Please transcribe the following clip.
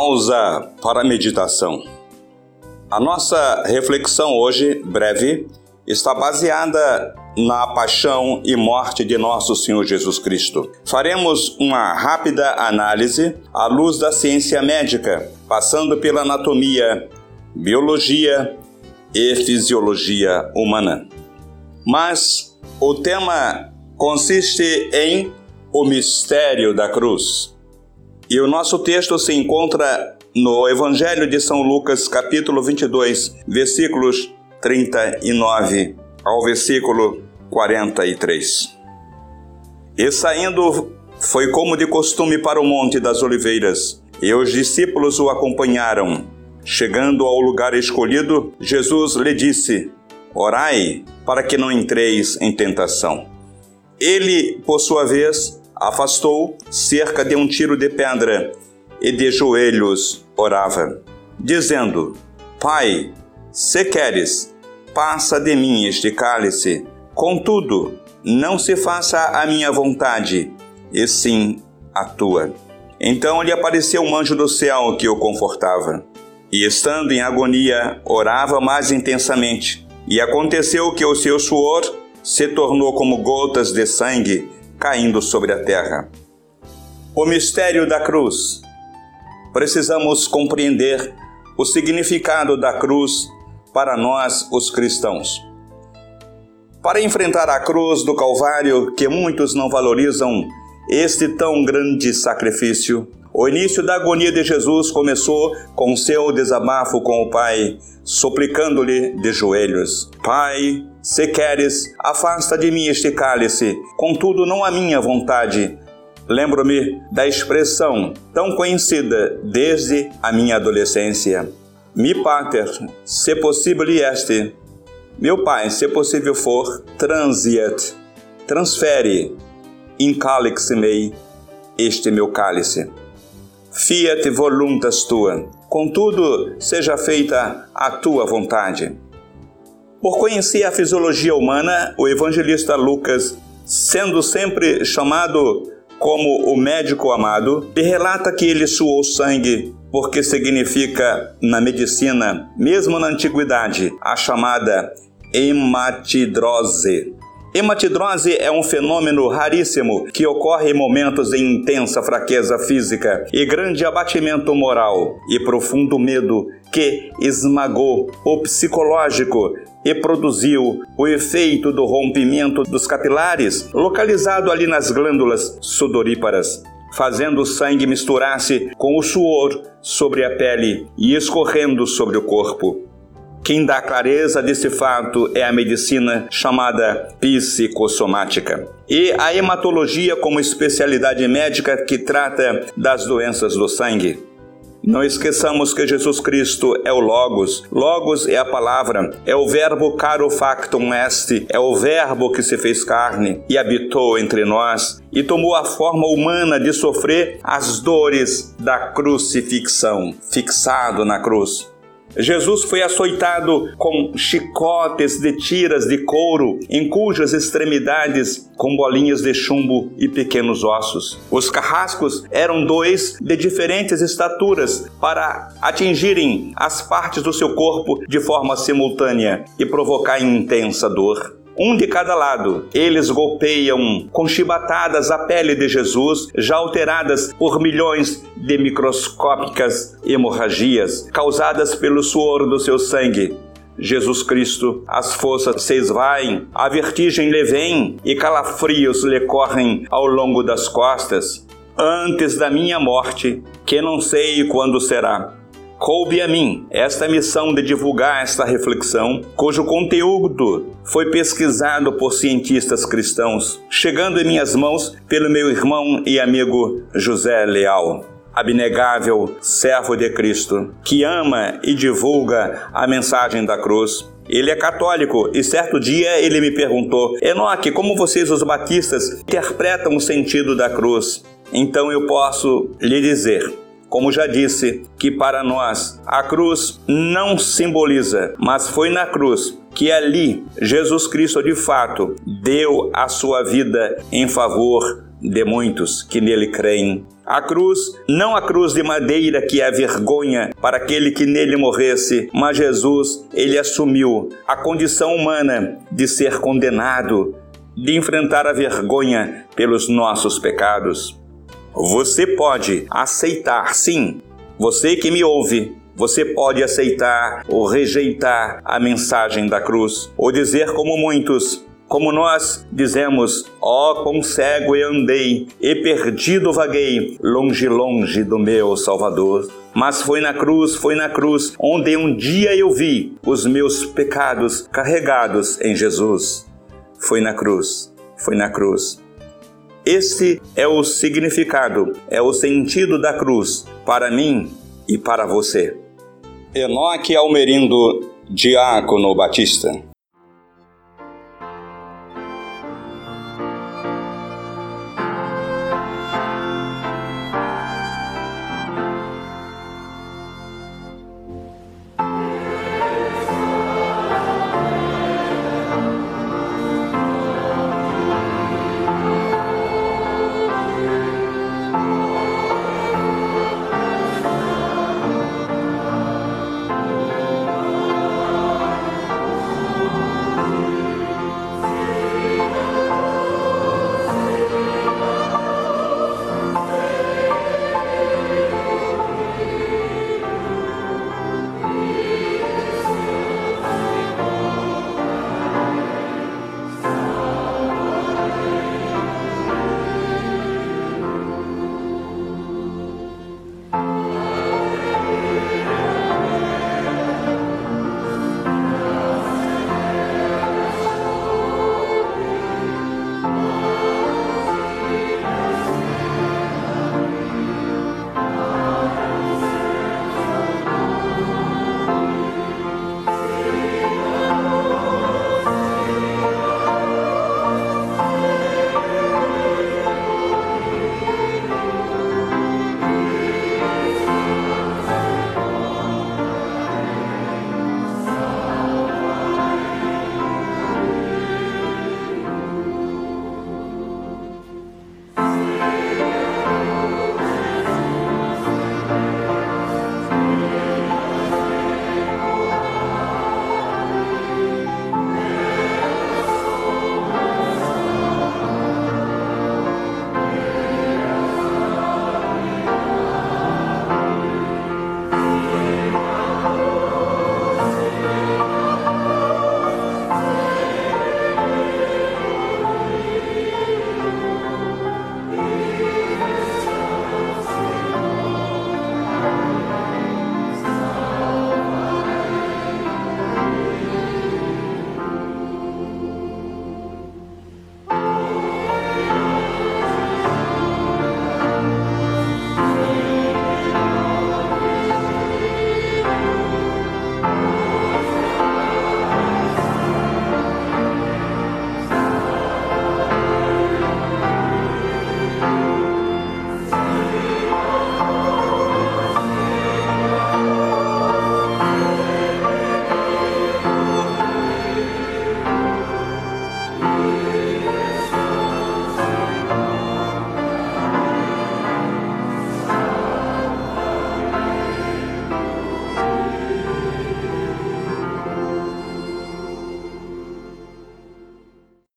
Pausa para a meditação. A nossa reflexão hoje, breve, está baseada na paixão e morte de nosso Senhor Jesus Cristo. Faremos uma rápida análise à luz da ciência médica, passando pela anatomia, biologia e fisiologia humana. Mas o tema consiste em o mistério da cruz. E o nosso texto se encontra no Evangelho de São Lucas, capítulo 22, versículos 39 ao versículo 43. E saindo, foi como de costume para o Monte das Oliveiras, e os discípulos o acompanharam. Chegando ao lugar escolhido, Jesus lhe disse: Orai para que não entreis em tentação. Ele, por sua vez, afastou cerca de um tiro de pedra e de joelhos orava, dizendo: Pai, se queres, passa de mim este cálice. Contudo, não se faça a minha vontade, e sim a tua. Então lhe apareceu um anjo do céu que o confortava. E estando em agonia, orava mais intensamente. E aconteceu que o seu suor se tornou como gotas de sangue caindo sobre a terra. O mistério da cruz. Precisamos compreender o significado da cruz para nós, os cristãos. Para enfrentar a cruz do Calvário, que muitos não valorizam, este tão grande sacrifício, o início da agonia de Jesus começou com seu desabafo com o Pai, suplicando-lhe de joelhos: Pai, se queres, afasta de mim este cálice, contudo não a minha vontade. Lembro-me da expressão tão conhecida desde a minha adolescência. Mi pater, se possível este. Meu pai, se possível for, transiet, transfere, in calix mei, este meu cálice. Fiat voluntas tua, contudo, seja feita a tua vontade. Por conhecer a fisiologia humana, o evangelista Lucas, sendo sempre chamado como o médico amado, relata que ele suou sangue, porque significa na medicina, mesmo na antiguidade, a chamada hematidrose, Hematidrose é um fenômeno raríssimo que ocorre em momentos de intensa fraqueza física e grande abatimento moral e profundo medo que esmagou o psicológico e produziu o efeito do rompimento dos capilares, localizado ali nas glândulas sudoríparas, fazendo o sangue misturar-se com o suor sobre a pele e escorrendo sobre o corpo. Quem dá clareza desse fato é a medicina chamada psicossomática. E a hematologia como especialidade médica que trata das doenças do sangue. Não esqueçamos que Jesus Cristo é o Logos. Logos é a palavra, é o verbo caro factum est, é o verbo que se fez carne e habitou entre nós e tomou a forma humana de sofrer as dores da crucifixão, fixado na cruz. Jesus foi açoitado com chicotes de tiras de couro, em cujas extremidades com bolinhas de chumbo e pequenos ossos. Os carrascos eram dois de diferentes estaturas para atingirem as partes do seu corpo de forma simultânea e provocar intensa dor um de cada lado. Eles golpeiam com chibatadas a pele de Jesus, já alteradas por milhões de microscópicas hemorragias causadas pelo suor do seu sangue. Jesus Cristo, as forças se esvaem, a vertigem lhe vem e calafrios lhe correm ao longo das costas. Antes da minha morte, que não sei quando será, coube a mim esta missão de divulgar esta reflexão, cujo conteúdo foi pesquisado por cientistas cristãos, chegando em minhas mãos pelo meu irmão e amigo José Leal abnegável servo de Cristo, que ama e divulga a mensagem da cruz. Ele é católico e certo dia ele me perguntou: Enoque, como vocês, os batistas, interpretam o sentido da cruz? Então eu posso lhe dizer como já disse, que para nós a cruz não simboliza, mas foi na cruz que ali Jesus Cristo de fato deu a sua vida em favor de muitos que nele creem. A cruz, não a cruz de madeira que é vergonha para aquele que nele morresse, mas Jesus, ele assumiu a condição humana de ser condenado, de enfrentar a vergonha pelos nossos pecados. Você pode aceitar, sim, você que me ouve, você pode aceitar ou rejeitar a mensagem da cruz, ou dizer como muitos, como nós dizemos, ó oh, quão cego eu andei e perdido vaguei, longe, longe do meu Salvador. Mas foi na cruz, foi na cruz, onde um dia eu vi os meus pecados carregados em Jesus. Foi na cruz, foi na cruz. Esse é o significado, é o sentido da cruz para mim e para você. Enoque Almerindo, diácono batista.